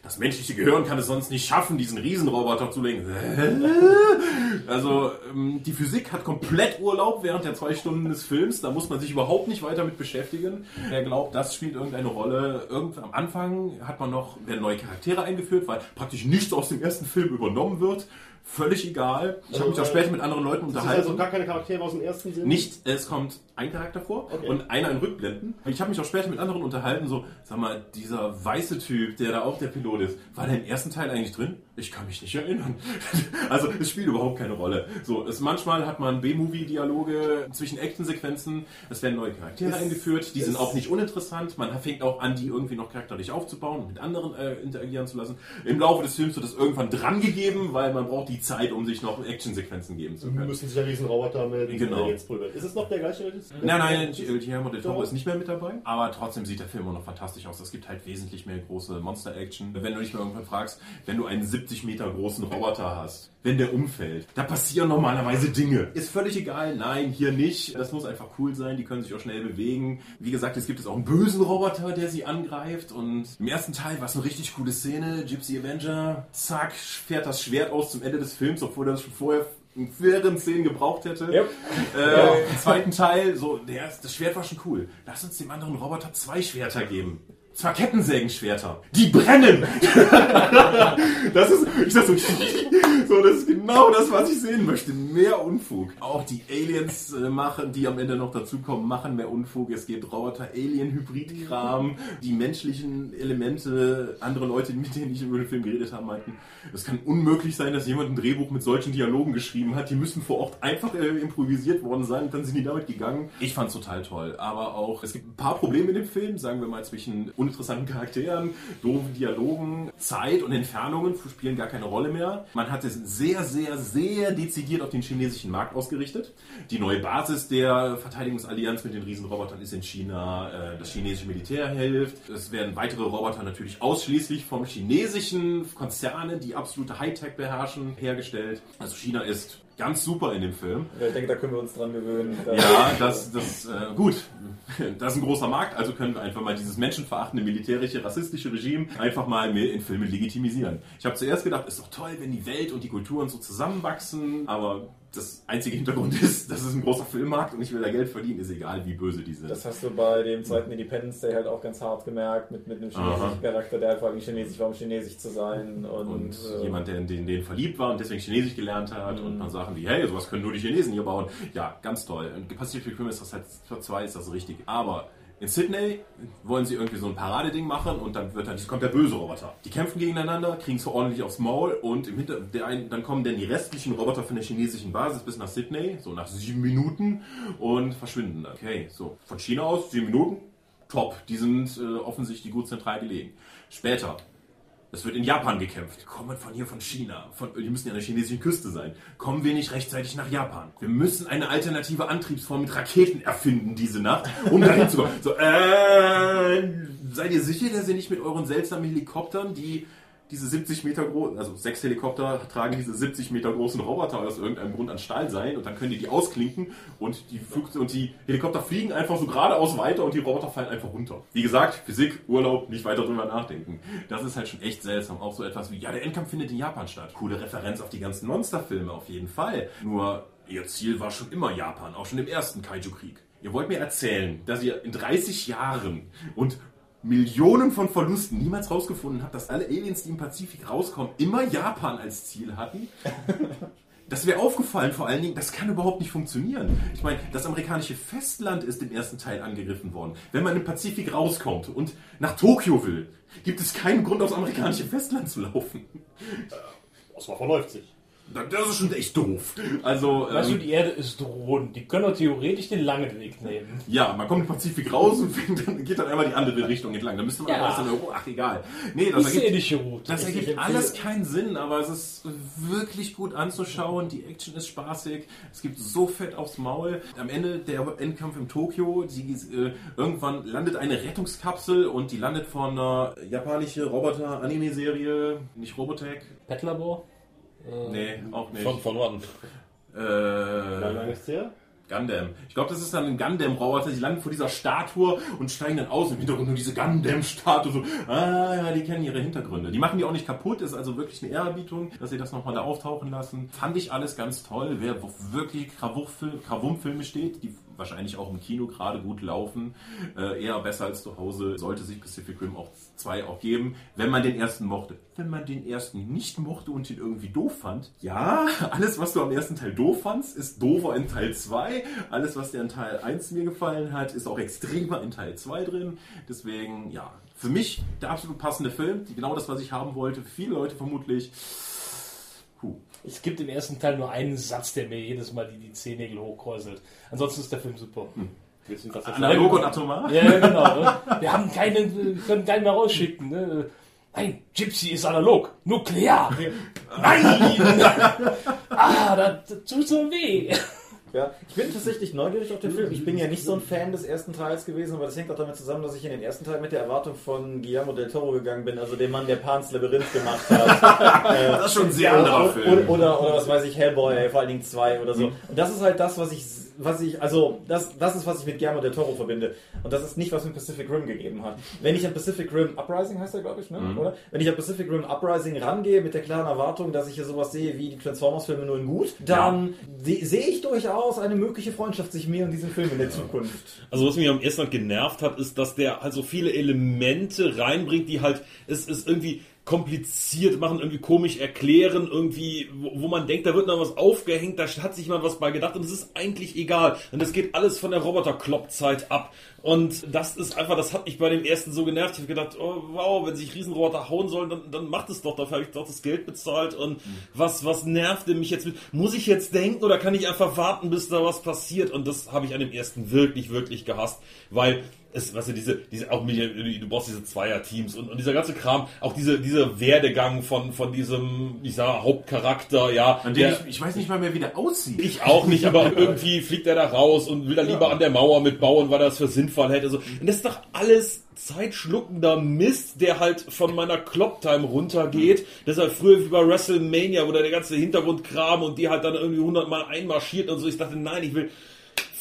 das menschliche Gehirn kann es sonst nicht schaffen, diesen Riesenroboter zu lenken. Also ähm, die Physik hat komplett Urlaub während der zwei Stunden des Films. Da muss man sich überhaupt nicht weiter mit beschäftigen. Wer glaubt, das spielt irgendeine Rolle. Irgend am Anfang hat man noch werden neue Charaktere eingeführt, weil praktisch nichts aus dem ersten Film übernommen wird. Völlig egal. Ich habe mich auch Also, später mit anderen Leuten Das ist unterhalten. also gar keine Charaktere aus dem ersten Sinn? Nicht, es kommt ein Charakter vor Okay. und einer in Rückblenden. Ich habe mich auch später mit anderen unterhalten, so, sag mal, dieser weiße Typ, der da auch der Pilot ist, war der im ersten Teil eigentlich drin? Ich kann mich nicht erinnern. also es spielt überhaupt keine Rolle. So, es, manchmal hat man B-Movie-Dialoge zwischen Actionsequenzen, es werden neue Charaktere Es- eingeführt, die sind auch nicht uninteressant. Man fängt auch an, die irgendwie noch charakterlich aufzubauen und mit anderen äh, interagieren zu lassen. Im Laufe des Films wird das irgendwann drangegeben, weil man braucht die Zeit, um sich noch Actionsequenzen geben zu können. Müssen sich ja Riesenroboter mit diesen Genau. Prügeln. Ist es noch der gleiche? Nein, nein, Guillermo del Toro ist nicht mehr mit dabei. Aber trotzdem sieht der Film immer noch fantastisch aus. Es gibt halt wesentlich mehr große Monster-Action. Wenn du dich mal irgendwann fragst, wenn du einen 70 Meter großen Roboter hast, wenn der umfällt, da passieren normalerweise Dinge. Ist völlig egal. Nein, hier nicht. Das muss einfach cool sein. Die können sich auch schnell bewegen. Wie gesagt, es gibt jetzt auch einen bösen Roboter, der sie angreift. Und im ersten Teil war es eine richtig coole Szene. Gypsy Avenger, zack, fährt das Schwert aus zum Ende des Films, obwohl er das schon vorher in früheren Szenen gebraucht hätte. Yep. Äh, Im zweiten Teil, so, der, das Schwert war schon cool. Lass uns dem anderen Roboter zwei Schwerter geben. Zwar Kettensägenschwerter. Die brennen! das ist, ich sag so, so, das ist genau das, was ich sehen möchte. Mehr Unfug. Auch die Aliens äh, machen, die am Ende noch dazukommen, machen mehr Unfug. Es gibt Roboter-Alien-Hybrid-Kram. Die menschlichen Elemente, andere Leute, mit denen ich über den Film geredet habe, meinten, es kann unmöglich sein, dass jemand ein Drehbuch mit solchen Dialogen geschrieben hat. Die müssen vor Ort einfach äh, improvisiert worden sein und dann sind die damit gegangen. Ich fand's total toll. Aber auch, es gibt ein paar Probleme in dem Film, sagen wir mal zwischen uninteressanten Charakteren, doofen Dialogen, Zeit und Entfernungen spielen gar keine Rolle mehr. Man hat es sehr, sehr, sehr dezidiert auf den chinesischen Markt ausgerichtet. Die neue Basis der Verteidigungsallianz mit den Riesenrobotern ist in China. Äh, Das chinesische Militär hilft. Es werden weitere Roboter natürlich ausschließlich vom chinesischen Konzerne, die absolute Hightech beherrschen, hergestellt. Also China ist ganz super in dem Film. Ich denke, da können wir uns dran gewöhnen. Ja, das, das, äh, gut. Das ist ein großer Markt, also können wir einfach mal dieses menschenverachtende, militärische, rassistische Regime einfach mal mehr in Filmen legitimisieren. Ich habe zuerst gedacht, ist doch toll, wenn die Welt und die Kulturen so zusammenwachsen, aber das einzige Hintergrund ist, das ist ein großer Filmmarkt und ich will da Geld verdienen, ist egal, wie böse die sind. Das hast du bei dem zweiten Independence Day halt auch ganz hart gemerkt, mit, mit einem chinesischen Aha. Charakter, der einfach nicht chinesisch war, um chinesisch zu sein. Und, und äh, jemand, der in den, den verliebt war und deswegen Chinesisch gelernt hat Mhm. und dann Sachen wie, hey, sowas können nur die Chinesen hier bauen. Ja, ganz toll. Und Pacific Rim ist das halt, für zwei ist das richtig. Aber in Sydney wollen sie irgendwie so ein Paradeding machen und dann wird dann, kommt der böse Roboter. Die kämpfen gegeneinander, kriegen so ordentlich aufs Maul und im Hinter, der ein, dann kommen dann die restlichen Roboter von der chinesischen Basis bis nach Sydney, so nach sieben Minuten und verschwinden dann. Okay, so von China aus sieben Minuten, top. Die sind äh, offensichtlich gut zentral gelegen. Später Es wird in Japan gekämpft. Kommen von hier von China. Von, die müssen ja an der chinesischen Küste sein. Kommen wir nicht rechtzeitig nach Japan. Wir müssen eine alternative Antriebsform mit Raketen erfinden diese Nacht, um dahin zu kommen. So, äh, seid ihr sicher, dass ihr nicht mit euren seltsamen Helikoptern, die diese 70 Meter großen, also sechs Helikopter tragen diese 70 Meter großen Roboter aus irgendeinem Grund an Stahl sein und dann können die die ausklinken und die, Flug und die Helikopter fliegen einfach so geradeaus weiter und die Roboter fallen einfach runter. Wie gesagt, Physik, Urlaub, nicht weiter drüber nachdenken. Das ist halt schon echt seltsam. Auch so etwas wie, ja, der Endkampf findet in Japan statt. Coole Referenz auf die ganzen Monsterfilme auf jeden Fall. Nur, ihr Ziel war schon immer Japan, auch schon im ersten Kaiju-Krieg. Ihr wollt mir erzählen, dass ihr in 30 Jahren und Millionen von Verlusten niemals rausgefunden habt, dass alle Aliens, die im Pazifik rauskommen, immer Japan als Ziel hatten. Das wäre aufgefallen, vor allen Dingen, das kann überhaupt nicht funktionieren. Ich meine, das amerikanische Festland ist im ersten Teil angegriffen worden. Wenn man im Pazifik rauskommt und nach Tokio will, gibt es keinen Grund, aufs amerikanische Festland zu laufen. Oscar verläuft sich. Das ist schon echt doof. Also, Weißt du, ähm, die Erde ist rund. Die können doch theoretisch den langen Weg nehmen. ja, man kommt im Pazifik raus und fängt dann, geht dann einmal die andere Richtung entlang. Da müsste man Ja. in Euro. Ach, egal. Nee, das Die ergibt, seelische Route. Das ergibt alles keinen Sinn, aber es ist wirklich gut anzuschauen. Die Action ist spaßig. Es gibt so fett aufs Maul. Am Ende der Endkampf im Tokio, die, äh, irgendwann landet eine Rettungskapsel und die landet von einer japanische Roboter-Anime-Serie, nicht Robotech. Pettlabor? Nee, auch nicht. Von, von wann? Wie Äh, lange ist der? Gundam. Ich glaube, das ist dann ein Gundam-Roboter. Die landen vor dieser Statue und steigen dann aus. Im Hintergrund nur diese Gundam-Statue. So, ah ja, die kennen ihre Hintergründe. Die machen die auch nicht kaputt. Ist also wirklich eine Ehrerbietung, dass sie das nochmal da auftauchen lassen. Fand ich alles ganz toll. Wer wirklich Krawum-Filme steht, die wahrscheinlich auch im Kino gerade gut laufen, äh, eher besser als zu Hause, sollte sich Pacific Rim auch 2 auch geben, wenn man den ersten mochte. Wenn man den ersten nicht mochte und ihn irgendwie doof fand, ja, alles, was du am ersten Teil doof fandst, ist doofer in Teil 2. Alles, was dir in Teil 1 mir gefallen hat, ist auch extremer in Teil 2 drin. Deswegen, ja, für mich der absolut passende Film. Genau das, was ich haben wollte. Viele Leute vermutlich. Puh. Es gibt im ersten Teil nur einen Satz, der mir jedes Mal die, die Zehennägel hochkräuselt. Ansonsten ist der Film super. Das jetzt Analog und Atomar? Ja, ja, genau. Ne? Wir haben keine, wir können keinen mehr rausschicken. Ne? Nein, Gypsy ist analog, nuklear. Nein! ah, das tut so weh. Ja, ich bin tatsächlich neugierig auf den Film. Ich bin ja nicht so ein Fan des ersten Teils gewesen, aber das hängt auch damit zusammen, dass ich in den ersten Teil mit der Erwartung von Guillermo del Toro gegangen bin, also dem Mann, der Pans Labyrinth gemacht hat. Äh, Das ist schon ein sehr anderer oder, Film. oder, oder, oder was weiß ich, Hellboy, vor allen Dingen 2 oder so. Und das ist halt das, was ich, was ich, also, das, das ist, was ich mit Guillermo del Toro verbinde. Und das ist nicht, was mir Pacific Rim gegeben hat. Wenn ich an Pacific Rim Uprising heißt er, glaube ich, ne? oder? Wenn ich an Pacific Rim Uprising rangehe mit der klaren Erwartung, dass ich hier sowas sehe wie die Transformers-Filme nur in gut, dann se- sehe ich durchaus eine mögliche Freundschaft sich mir und diesem Film in der Zukunft. Also was mich am ersten halt genervt hat, ist, dass der halt so viele Elemente reinbringt, die halt es ist irgendwie kompliziert machen, irgendwie komisch erklären, irgendwie, wo, wo man denkt, da wird noch was aufgehängt, da hat sich jemand was bei gedacht und es ist eigentlich egal. Und das geht alles von der Roboter-Kloppzeit ab. Und das ist einfach, das hat mich bei dem ersten so genervt. Ich habe gedacht, oh wow, wenn sich Riesenroboter hauen sollen, dann, dann macht es doch, dafür habe ich doch das Geld bezahlt. Und was, was nervte mich jetzt mit? Muss ich jetzt denken oder kann ich einfach warten, bis da was passiert? Und das habe ich an dem ersten wirklich, wirklich gehasst, weil es, weißt du, diese, diese, auch du brauchst diese Zweier-Teams und, und dieser ganze Kram, auch diese, dieser Werdegang von, von diesem, ich sag, Hauptcharakter, ja. An der- ich, ich weiß nicht mal mehr, wie der aussieht. ich auch nicht, aber irgendwie fliegt er da raus und will da lieber an der Mauer mitbauen, weil er das für sinnvoll hätte. So. Und das ist doch alles zeitschluckender Mist, der halt von meiner Clock-Time runtergeht. Das ist halt früher wie bei WrestleMania, wo da der ganze Hintergrundkram und die halt dann irgendwie hundertmal einmarschiert und so. Ich dachte, nein, ich will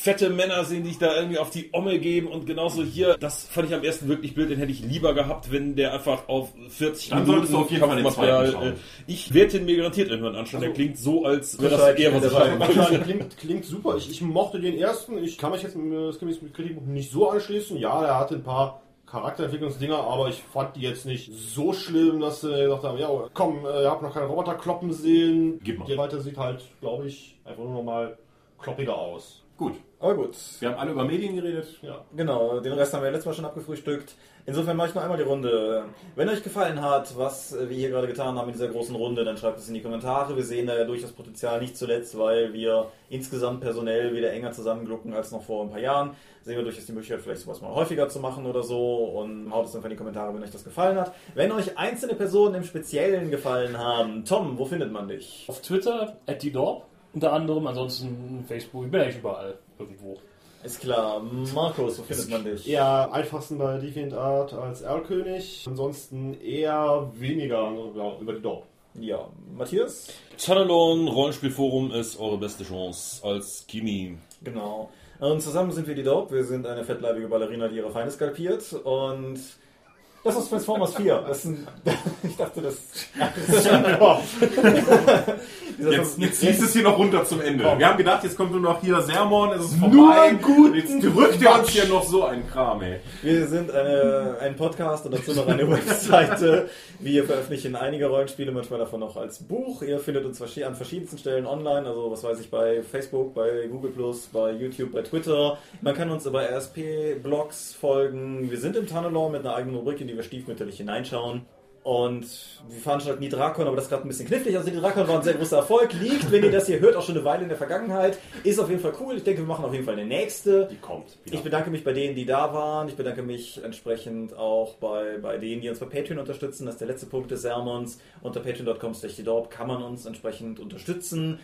fette Männer sehen, die sich da irgendwie auf die Omme geben und genauso hier, das fand ich am ersten wirklich blöd, den hätte ich lieber gehabt, wenn der einfach auf 40 Dann solltest du auf jeden Fall den zweiten schauen. äh, Ich werde den mir garantiert irgendwann anschauen, der klingt so, als wäre das eher was der ich klingt, klingt super. Ich, ich mochte den ersten. Ich kann mich jetzt mit, das kann mich mit Kritik nicht so anschließen. Ja, er hatte ein paar Charakterentwicklungsdinger, aber ich fand die jetzt nicht so schlimm, dass sie gesagt haben, ja, komm, äh, ihr habt noch keine Roboter kloppen sehen. Gib mal. Die weiter sieht halt, glaube ich, einfach nur noch mal kloppiger aus. Gut. Aber gut. Wir haben alle über Medien geredet. Ja. Genau, den Rest haben wir letztes Mal schon abgefrühstückt. Insofern mache ich noch einmal die Runde. Wenn euch gefallen hat, was wir hier gerade getan haben in dieser großen Runde, dann schreibt es in die Kommentare. Wir sehen da ja durchaus Potenzial, nicht zuletzt, weil wir insgesamt personell wieder enger zusammenglucken als noch vor ein paar Jahren. Sehen wir durchaus die Möglichkeit, vielleicht sowas mal häufiger zu machen oder so. Und haut es einfach in die Kommentare, wenn euch das gefallen hat. Wenn euch einzelne Personen im Speziellen gefallen haben, Tom, wo findet man dich? Auf Twitter, at die Dorp, unter anderem, ansonsten Facebook, ich bin eigentlich überall irgendwo. Ist klar. Markus, wo findet man dich? Eher einfachsten bei DeviantArt als Erlkönig. Ansonsten eher weniger ja, über die Dorp. Ja, Matthias? Tunnelon Rollenspielforum ist eure beste Chance als Kimi. Genau. Und zusammen sind wir die Dope. Wir sind eine fettleibige Ballerina, die ihre Feinde skalpiert. Und das ist Transformers 4. Das ist ein, ich dachte, das. Jetzt, jetzt ziehst es hier noch runter zum Ende. Wir haben gedacht, jetzt kommt nur noch hier Sermon, es ist Nur vorbei. gut. Und Jetzt drückt ihr uns hier noch so einen Kram, ey. Wir sind eine, ein Podcast und dazu noch eine Webseite. Wir veröffentlichen einige Rollenspiele, manchmal davon auch als Buch. Ihr findet uns an verschiedensten Stellen online, also was weiß ich, bei Facebook, bei Google bei YouTube, bei Twitter. Man kann uns über RSP-Blogs folgen. Wir sind im Tunnelor mit einer eigenen Rubrik, in die wir stiefmütterlich hineinschauen. Und wir veranstalten die Drakon, aber das ist gerade ein bisschen knifflig. Also die Drakon war ein sehr großer Erfolg. Liegt, wenn ihr das hier hört, auch schon eine Weile in der Vergangenheit. Ist auf jeden Fall cool. Ich denke, wir machen auf jeden Fall eine nächste. Die kommt. wieder. Ich bedanke mich bei denen, die da waren. Ich bedanke mich entsprechend auch bei, bei denen, die uns bei Patreon unterstützen. Das ist der letzte Punkt des Sermons. Unter patreon.com kann man uns entsprechend unterstützen.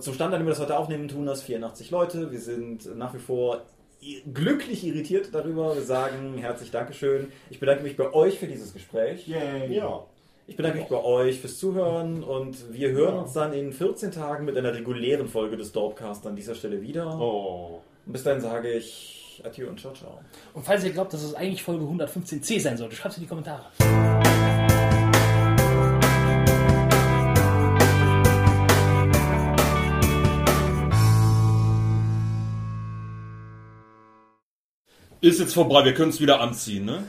Zum Stand, an dem wir das heute aufnehmen, tun das 84 Leute. Wir sind nach wie vor glücklich irritiert darüber. Wir sagen herzlich Dankeschön. Ich bedanke mich bei euch für dieses Gespräch. Yay. Ja. Ich bedanke mich bei euch fürs Zuhören und wir hören uns dann in 14 Tagen mit einer regulären Folge des Dorpcast an dieser Stelle wieder. Oh. Und bis dahin sage ich Adieu und ciao, ciao. Und falls ihr glaubt, dass es eigentlich Folge 115c sein sollte, schreibt es in die Kommentare. Ist jetzt vorbei, wir können es wieder anziehen, ne?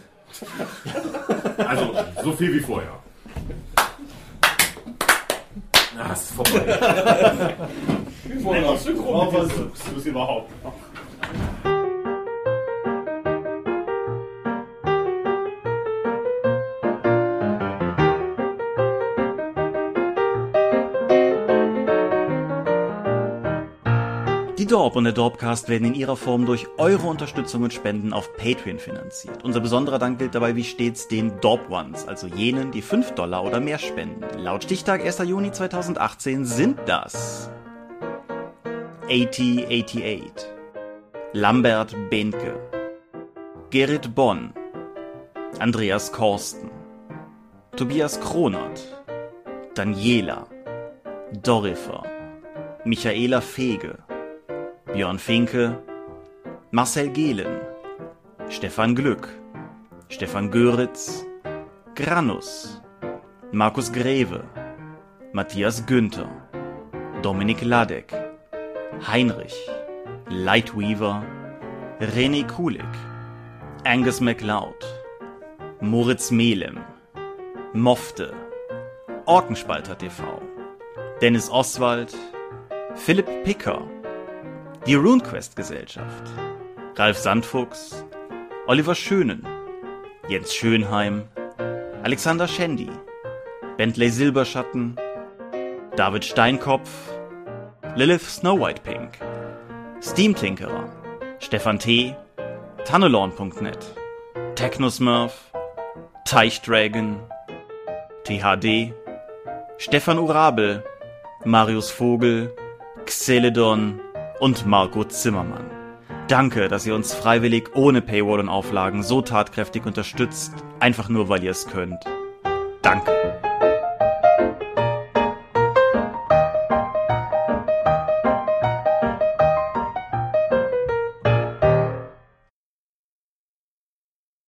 Also, so viel wie vorher. Ah, ist vorbei. Warum versuchst du es überhaupt? Dorp und der Dorpcast werden in ihrer Form durch eure Unterstützung und Spenden auf Patreon finanziert. Unser besonderer Dank gilt dabei wie stets den Dorp Ones, also jenen, die 5 Dollar oder mehr spenden. Laut Stichtag 1. Juni 2018 sind das 8088, Lambert Behnke, Gerrit Bonn, Andreas Korsten, Tobias Kronert, Daniela, Dorifer, Michaela Fege, Björn Finke, Marcel Gehlen, Stefan Glück, Stefan Göritz, Granus, Markus Greve, Matthias Günther, Dominik Ladek, Heinrich, Lightweaver, René Kulik, Angus MacLeod, Moritz Melem, Mofte, Orkenspalter TV, Dennis Oswald, Philipp Picker, die RuneQuest Gesellschaft, Ralf Sandfuchs, Oliver Schönen, Jens Schönheim, Alexander Schendi, Bentley Silberschatten, David Steinkopf, Lilith Snow White Pink, Steam Tinkerer, Stefan T., Tannelorn.net, Technosmurf, Teichdragon, THD, Stefan Urabel, Marius Vogel, Xeledon und Marco Zimmermann. Danke, dass ihr uns freiwillig ohne Paywall und Auflagen so tatkräftig unterstützt, einfach nur weil ihr es könnt. Danke.